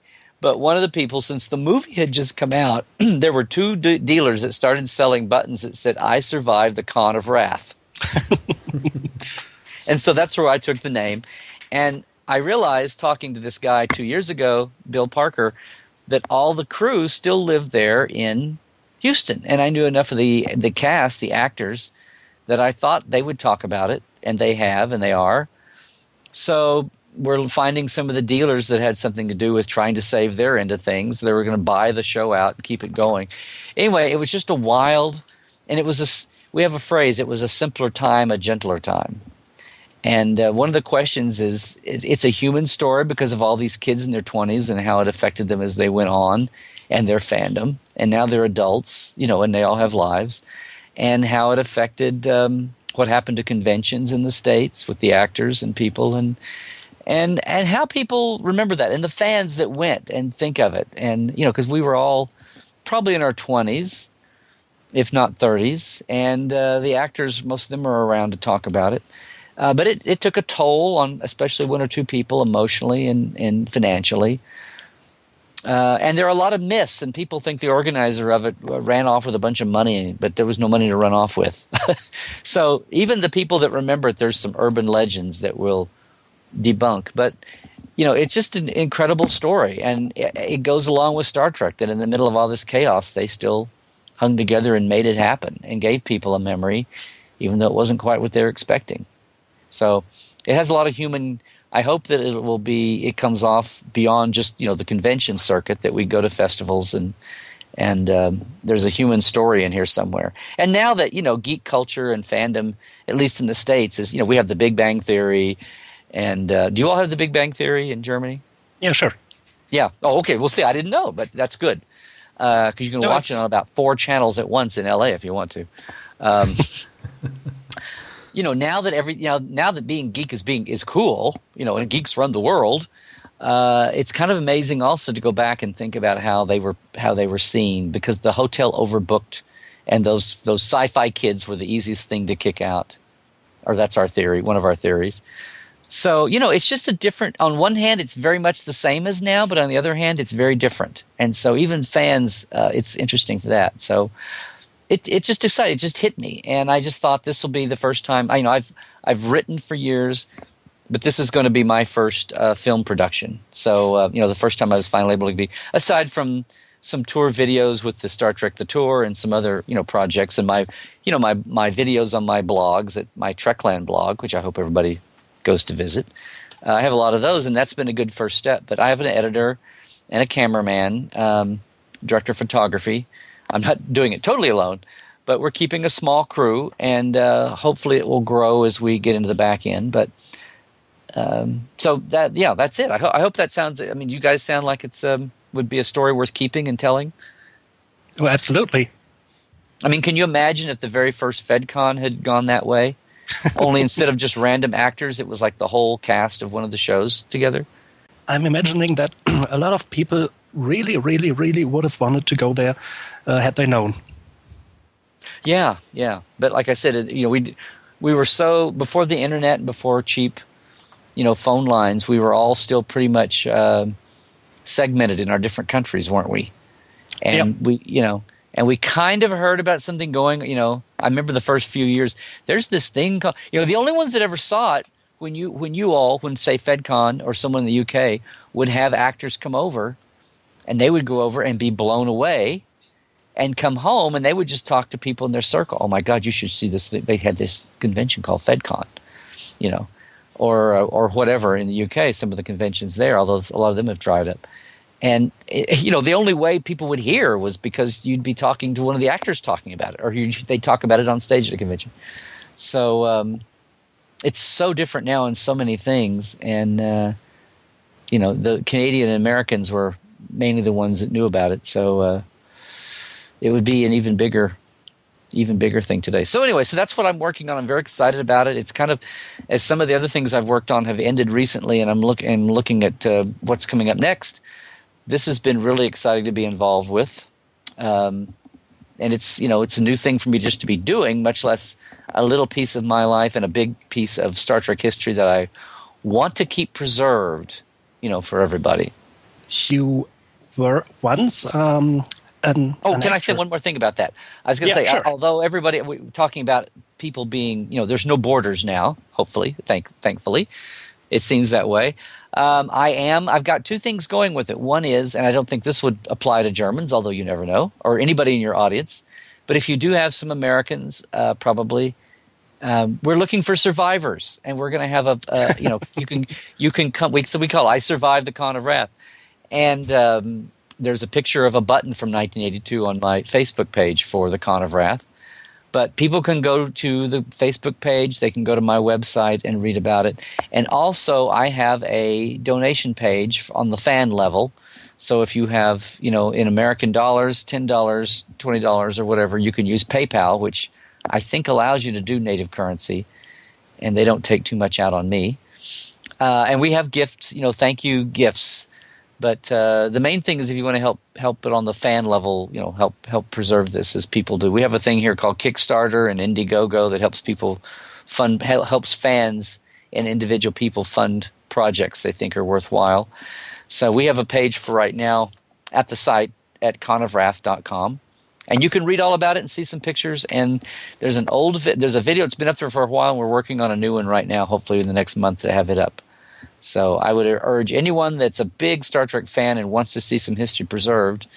But one of the people, since the movie had just come out, there were two de- dealers that started selling buttons that said, I survived the con of Wrath. and so that's where I took the name. And I realized talking to this guy two years ago, Bill Parker, that all the crew still lived there in Houston, and I knew enough of the the cast, the actors, that I thought they would talk about it, and they have, and they are. So we're finding some of the dealers that had something to do with trying to save their end of things. They were going to buy the show out and keep it going. Anyway, it was just a wild, and it was a. We have a phrase. It was a simpler time, a gentler time. And uh, one of the questions is it's a human story because of all these kids in their 20s and how it affected them as they went on and their fandom. And now they're adults, you know, and they all have lives. And how it affected um, what happened to conventions in the States with the actors and people and. And and how people remember that, and the fans that went and think of it, and you know, because we were all probably in our twenties, if not 30s, and uh, the actors, most of them are around to talk about it. Uh, but it, it took a toll on especially one or two people emotionally and, and financially. Uh, and there are a lot of myths, and people think the organizer of it ran off with a bunch of money, but there was no money to run off with. so even the people that remember it, there's some urban legends that will debunk. But you know, it's just an incredible story, and it, it goes along with Star Trek that in the middle of all this chaos, they still hung together and made it happen, and gave people a memory, even though it wasn't quite what they were expecting. So it has a lot of human. I hope that it will be. It comes off beyond just you know the convention circuit that we go to festivals and and um, there's a human story in here somewhere. And now that you know geek culture and fandom, at least in the states, is you know we have the Big Bang Theory, and uh, do you all have the Big Bang Theory in Germany? Yeah, sure. Yeah. Oh, okay. We'll see. I didn't know, but that's good because uh, you can no, watch it on about four channels at once in LA if you want to. Um, you know now that every you know now that being geek is being is cool you know and geeks run the world uh, it's kind of amazing also to go back and think about how they were how they were seen because the hotel overbooked and those those sci-fi kids were the easiest thing to kick out. Or that's our theory one of our theories. So you know it's just a different on one hand it's very much the same as now but on the other hand it's very different. And so even fans uh, it's interesting for that. So it it just excited. it just hit me, and I just thought this will be the first time. I you know I've I've written for years, but this is going to be my first uh, film production. So uh, you know the first time I was finally able to be aside from some tour videos with the Star Trek the tour and some other you know projects and my you know my my videos on my blogs at my Trekland blog, which I hope everybody goes to visit. Uh, I have a lot of those, and that's been a good first step. But I have an editor and a cameraman, um, director of photography I'm not doing it totally alone, but we're keeping a small crew, and uh, hopefully it will grow as we get into the back end. But um, so that yeah, that's it. I, ho- I, hope that sounds. I mean, you guys sound like it's um, would be a story worth keeping and telling. Oh, absolutely. I mean, can you imagine if the very first FedCon had gone that way? Only instead of just random actors, it was like the whole cast of one of the shows together. I'm imagining that a lot of people really, really, really would have wanted to go there uh, had they known. Yeah, yeah. But like I said, you know, we we were so before the internet and before cheap, you know, phone lines. We were all still pretty much uh, segmented in our different countries, weren't we? And yep. we, you know, and we kind of heard about something going. You know, I remember the first few years. There's this thing called. You know, the only ones that ever saw it when you when you all when say FedCon or someone in the UK would have actors come over, and they would go over and be blown away, and come home and they would just talk to people in their circle. Oh my God, you should see this! They had this convention called FedCon, you know, or uh, or whatever in the UK. Some of the conventions there, although a lot of them have dried up. And it, you know, the only way people would hear was because you'd be talking to one of the actors talking about it, or they'd talk about it on stage at a convention. So um, it's so different now in so many things, and uh, you know, the Canadian Americans were mainly the ones that knew about it. So uh, it would be an even bigger even bigger thing today. So anyway, so that's what I'm working on. I'm very excited about it. It's kind of as some of the other things I've worked on have ended recently, and I'm looking I'm looking at uh, what's coming up next this has been really exciting to be involved with. Um, and it's you know it's a new thing for me just to be doing, much less a little piece of my life and a big piece of Star Trek history that I want to keep preserved, you know, for everybody. You were once um, an, oh, an can. I say one more thing about that? I was going to yeah, say, sure. although everybody we're talking about people being, you know, there's no borders now. Hopefully, thank thankfully, it seems that way. Um, I am. I've got two things going with it. One is, and I don't think this would apply to Germans, although you never know, or anybody in your audience. But if you do have some Americans, uh, probably, um, we're looking for survivors, and we're going to have a, uh, you know, you can you can come. We so we call I survived the Con of Wrath, and um, there's a picture of a button from 1982 on my Facebook page for the Con of Wrath but people can go to the Facebook page, they can go to my website and read about it. And also, I have a donation page on the fan level. So if you have, you know, in American dollars, $10, $20 or whatever, you can use PayPal, which I think allows you to do native currency and they don't take too much out on me. Uh, and we have gifts, you know, thank you gifts but uh, the main thing is if you want to help help it on the fan level, you know, help help preserve this as people do. We have a thing here called Kickstarter and Indiegogo that helps people fund helps fans and individual people fund projects they think are worthwhile. So we have a page for right now at the site at conofwrath.com. And you can read all about it and see some pictures. And there's an old vi- there's a video. It's been up there for a while. and We're working on a new one right now. Hopefully in the next month to have it up. So I would urge anyone that's a big Star Trek fan and wants to see some history preserved.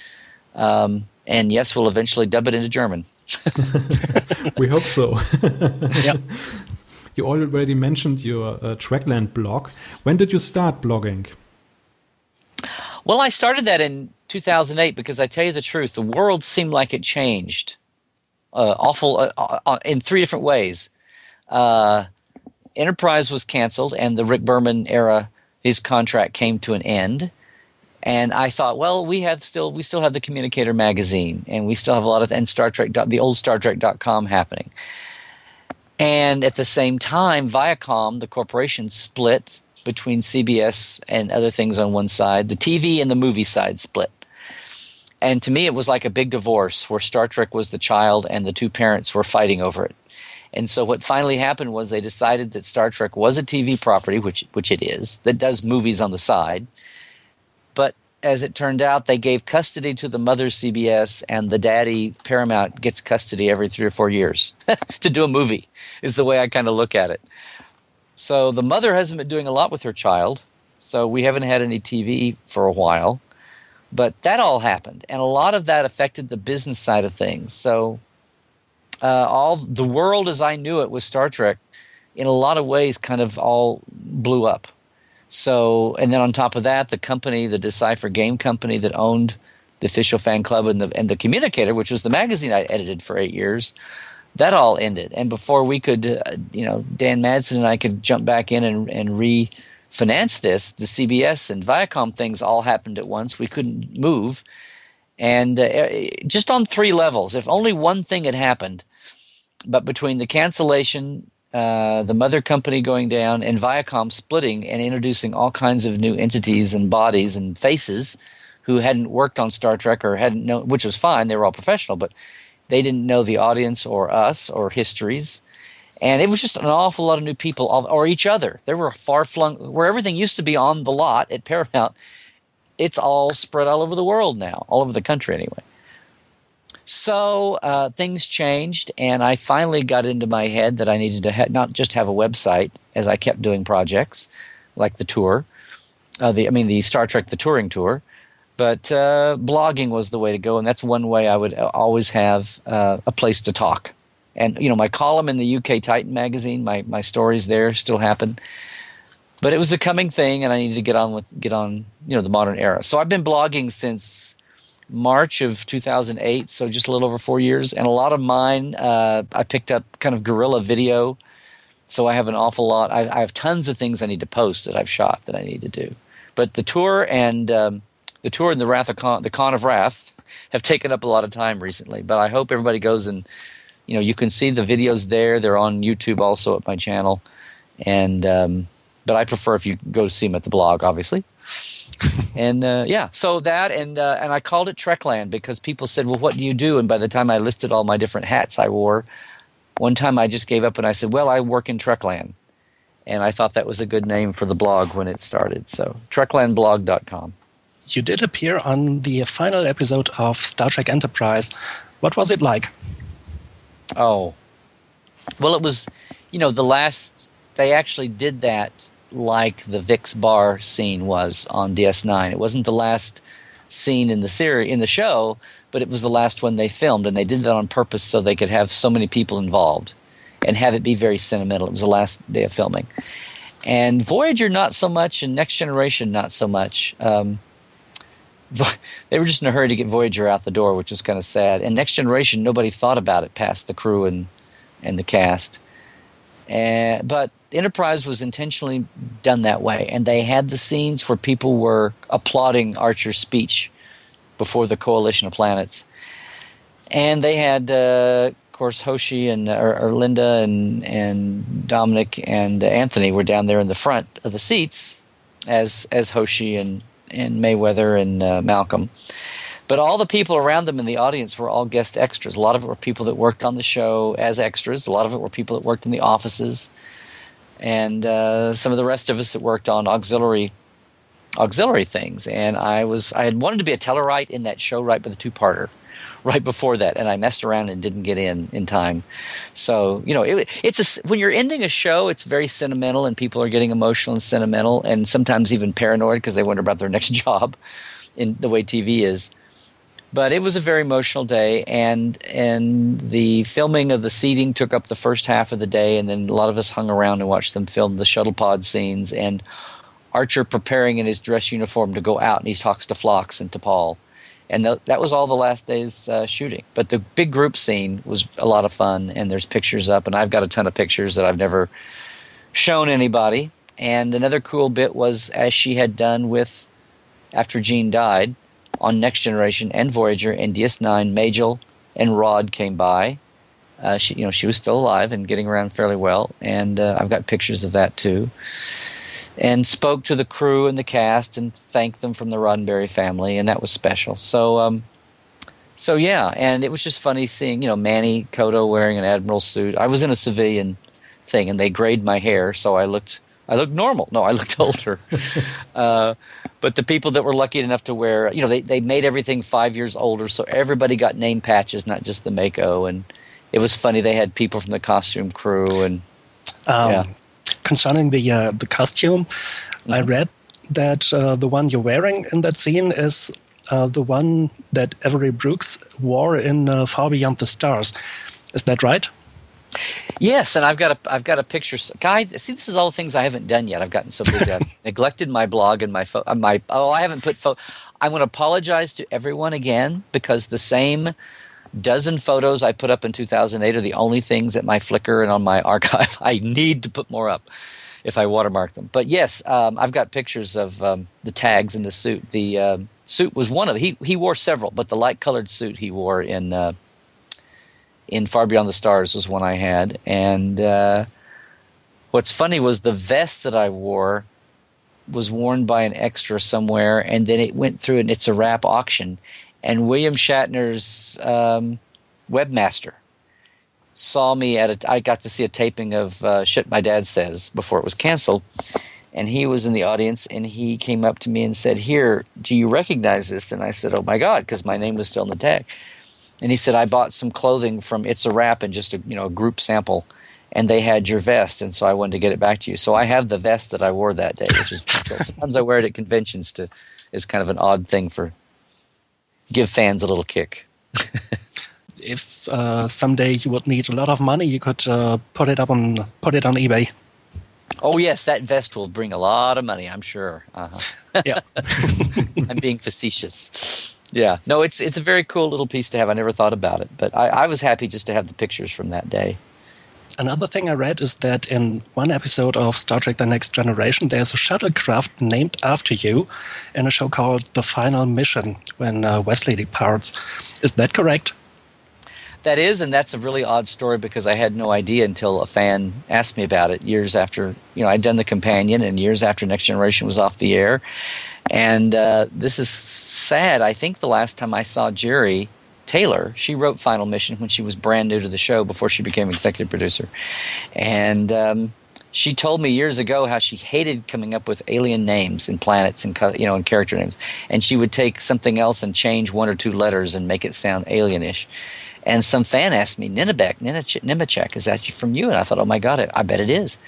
Um, and yes, we'll eventually dub it into German. we hope so. yeah. You already mentioned your uh, Trekland blog. When did you start blogging? Well, I started that in 2008 because I tell you the truth, the world seemed like it changed uh, awful uh, uh in three different ways. Uh, Enterprise was canceled, and the Rick Berman era, his contract came to an end. And I thought, well, we have still we still have the Communicator magazine, and we still have a lot of and Star Trek the old Star Trek.com happening. And at the same time, Viacom, the corporation, split between CBS and other things on one side. The TV and the movie side split. And to me, it was like a big divorce where Star Trek was the child and the two parents were fighting over it. And so what finally happened was they decided that Star Trek was a TV property, which which it is, that does movies on the side. But as it turned out, they gave custody to the mother CBS, and the daddy Paramount gets custody every three or four years to do a movie. Is the way I kind of look at it. So the mother hasn't been doing a lot with her child, so we haven't had any TV for a while. But that all happened, and a lot of that affected the business side of things. So uh, all the world as I knew it with Star Trek, in a lot of ways, kind of all blew up. So, and then on top of that, the company, the Decipher Game Company that owned the official fan club and the and the communicator, which was the magazine I edited for eight years, that all ended. And before we could, uh, you know, Dan Madsen and I could jump back in and and refinance this, the CBS and Viacom things all happened at once. We couldn't move, and uh, just on three levels. If only one thing had happened, but between the cancellation uh, the mother company going down and Viacom splitting and introducing all kinds of new entities and bodies and faces who hadn't worked on Star Trek or hadn't known, which was fine. They were all professional, but they didn't know the audience or us or histories. And it was just an awful lot of new people or each other. There were far flung, where everything used to be on the lot at Paramount, it's all spread all over the world now, all over the country anyway. So uh, things changed, and I finally got into my head that I needed to ha- not just have a website as I kept doing projects like the tour, uh, the I mean the Star Trek the touring tour, but uh, blogging was the way to go, and that's one way I would uh, always have uh, a place to talk. And you know, my column in the UK Titan magazine, my my stories there still happen. But it was a coming thing, and I needed to get on with get on you know the modern era. So I've been blogging since March of 2008, so just a little over four years. And a lot of mine, uh, I picked up kind of guerrilla video. So I have an awful lot. I, I, have tons of things I need to post that I've shot that I need to do. But the tour and um, the tour and the Wrath of Khan, the Con of Wrath, have taken up a lot of time recently. But I hope everybody goes and you know you can see the videos there. They're on YouTube also at my channel. And um, but I prefer if you go to see them at the blog, obviously and uh, yeah, so that and uh, and I called it Trekland because people said, "Well, what do you do?" And by the time I listed all my different hats I wore, one time I just gave up and I said, "Well, I work in Trekland," and I thought that was a good name for the blog when it started. So TreklandBlog.com. You did appear on the final episode of Star Trek Enterprise. What was it like? Oh, well, it was, you know, the last they actually did that like the Vic's bar scene was on DS9. It wasn't the last scene in the series in the show, but it was the last one they filmed, and they did that on purpose so they could have so many people involved and have it be very sentimental. It was the last day of filming, and Voyager not so much, and Next Generation not so much. Um, they were just in a hurry to get Voyager out the door, which was kind of sad. And Next Generation, nobody thought about it past the crew and and the cast. And, but Enterprise was intentionally done that way, and they had the scenes where people were applauding Archer's speech before the coalition of planets, and they had, uh, of course, Hoshi and or, or, Linda and and Dominic and Anthony were down there in the front of the seats as as Hoshi and and Mayweather and uh, Malcolm. But all the people around them in the audience were all guest extras. A lot of it were people that worked on the show as extras. A lot of it were people that worked in the offices and uh, some of the rest of us that worked on auxiliary auxiliary things. And I was I had wanted to be a Tellarite in that show right by the two parter, right before that, and I messed around and didn't get in in time. So you know, it, it's a, when you're ending a show, it's very sentimental, and people are getting emotional and sentimental, and sometimes even paranoid because they wonder about their next job, in the way TV is. But it was a very emotional day, and and the filming of the seating took up the first half of the day, and then a lot of us hung around and watched them film the shuttle pod scenes and Archer preparing in his dress uniform to go out, and he talks to Phlox and to Paul, and th- that was all the last day's uh, shooting. But the big group scene was a lot of fun, and there's pictures up, and I've got a ton of pictures that I've never shown anybody. And another cool bit was as she had done with after Gene died on Next Generation and Voyager and DS9, Majel and Rod came by. Uh, she, you know, she was still alive and getting around fairly well, and uh, I've got pictures of that too. And spoke to the crew and the cast and thanked them from the Roddenberry family, and that was special. So, um, so yeah, and it was just funny seeing you know Manny Coto wearing an admiral suit. I was in a civilian thing, and they grayed my hair, so I looked I looked normal. No, I looked older. uh, but the people that were lucky enough to wear, you know, they, they made everything five years older, so everybody got name patches, not just the MACO. And it was funny. They had people from the costume crew, and um, yeah. Concerning the uh, the costume, mm-hmm. I read that uh, the one you're wearing in that scene is uh, the one that Avery Brooks wore in uh, Far Beyond the Stars. Is that right? Yes, and I've got a I've got a picture guide. See, this is all the things I haven't done yet. I've gotten so busy. I've neglected my blog and my fo- uh, my oh, I haven't put photo. I want to apologize to everyone again because the same dozen photos I put up in 2008 are the only things at my Flickr and on my archive. I need to put more up if I watermark them. But yes, um, I've got pictures of um, the tags in the suit. The uh, suit was one of he he wore several, but the light colored suit he wore in uh, in Far Beyond the Stars was one I had. And uh, what's funny was the vest that I wore was worn by an extra somewhere, and then it went through an It's a Wrap auction. And William Shatner's um, webmaster saw me at a. I got to see a taping of uh, Shit My Dad Says before it was canceled. And he was in the audience, and he came up to me and said, "Here, do you recognize this?" And I said, "Oh my God," because my name was still in the tag. And he said, "I bought some clothing from It's a Wrap and just a you know a group sample, and they had your vest, and so I wanted to get it back to you. So I have the vest that I wore that day, which is sometimes I wear it at conventions to is kind of an odd thing for give fans a little kick. if uh, someday you would need a lot of money, you could uh, put it up on put it on eBay. Oh yes, that vest will bring a lot of money, I'm sure. Uh-huh. Yeah, I'm being facetious. Yeah, no, it's it's a very cool little piece to have. I never thought about it, but I, I was happy just to have the pictures from that day. Another thing I read is that in one episode of Star Trek The Next Generation, there's a shuttlecraft named after you in a show called The Final Mission when uh, Wesley departs. Is that correct? That is, and that's a really odd story because I had no idea until a fan asked me about it years after, you know, I'd done The Companion and years after Next Generation was off the air. And uh, this is sad. I think the last time I saw Jeri Taylor. She wrote Final Mission when she was brand new to the show before she became executive producer. And um, she told me years ago how she hated coming up with alien names and planets and you know and character names, and she would take something else and change one or two letters and make it sound alienish. And some fan asked me, Nenebek, Nemecek, is that from you? And I thought, oh my God, I bet it is.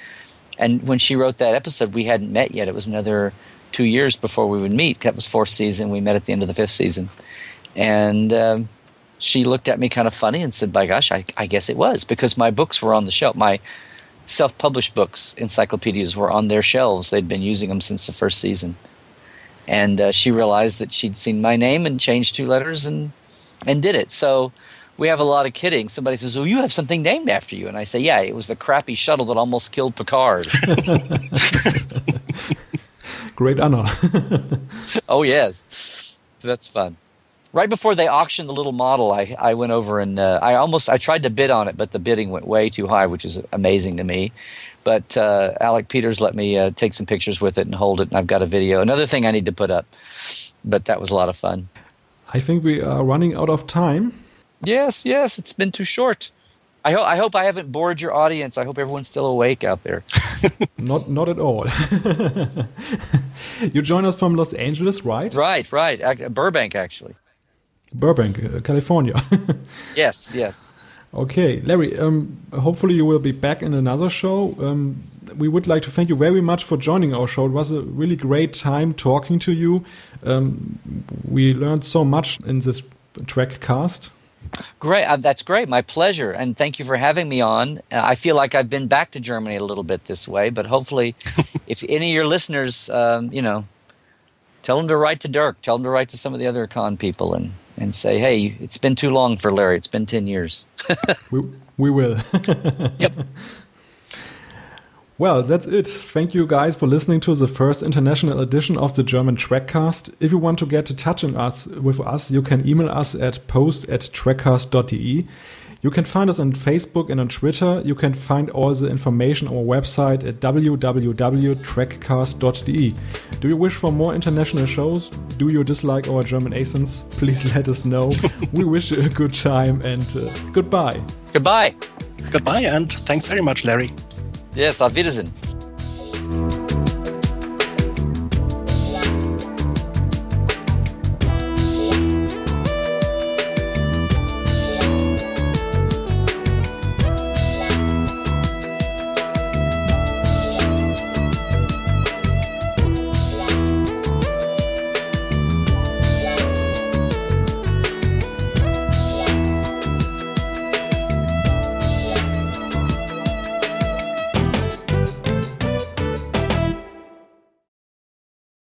And when she wrote that episode, we hadn't met yet. It was another two years before we would meet. That was fourth season. We met at the end of the fifth season. And um, she looked at me kind of funny and said, "By gosh, I, I guess it was because my books were on the shelf. My self-published books, encyclopedias, were on their shelves. They'd been using them since the first season." And uh, she realized that she'd seen my name and changed two letters and and did it. So we have a lot of kidding. Somebody says, "Oh, you have something named after you," and I say, "Yeah, it was the crappy shuttle that almost killed Picard." Great honor. oh yes, that's fun right before they auctioned the little model, I, I went over and uh, I almost I tried to bid on it, but the bidding went way too high, which is amazing to me. But uh, Alec Peters let me uh, take some pictures with it and hold it, and I've got a video. Another thing I need to put up, but that was a lot of fun. I think we are running out of time. Yes, yes, it's been too short. I hope I hope I haven't bored your audience. I hope everyone's still awake out there. not not at all. you join us from Los Angeles, right? Right, right. Burbank, actually. Burbank, uh, California. yes, yes. Okay, Larry. Um, hopefully, you will be back in another show. Um, we would like to thank you very much for joining our show. It was a really great time talking to you. Um, we learned so much in this Trekcast. Great, uh, that's great. My pleasure, and thank you for having me on. Uh, I feel like I've been back to Germany a little bit this way, but hopefully, if any of your listeners, um, you know, tell them to write to Dirk, tell them to write to some of the other con people, and and say, hey, it's been too long for Larry. It's been 10 years. we, we will. yep. Well, that's it. Thank you guys for listening to the first international edition of the German Trekcast. If you want to get in touch us, with us, you can email us at post at trekcast.de. You can find us on Facebook and on Twitter. You can find all the information on our website at www.trekcast.de. Do you wish for more international shows? Do you dislike our German accents? Please let us know. we wish you a good time and uh, goodbye. Goodbye. Goodbye and thanks very much, Larry. Yes, auf Wiedersehen.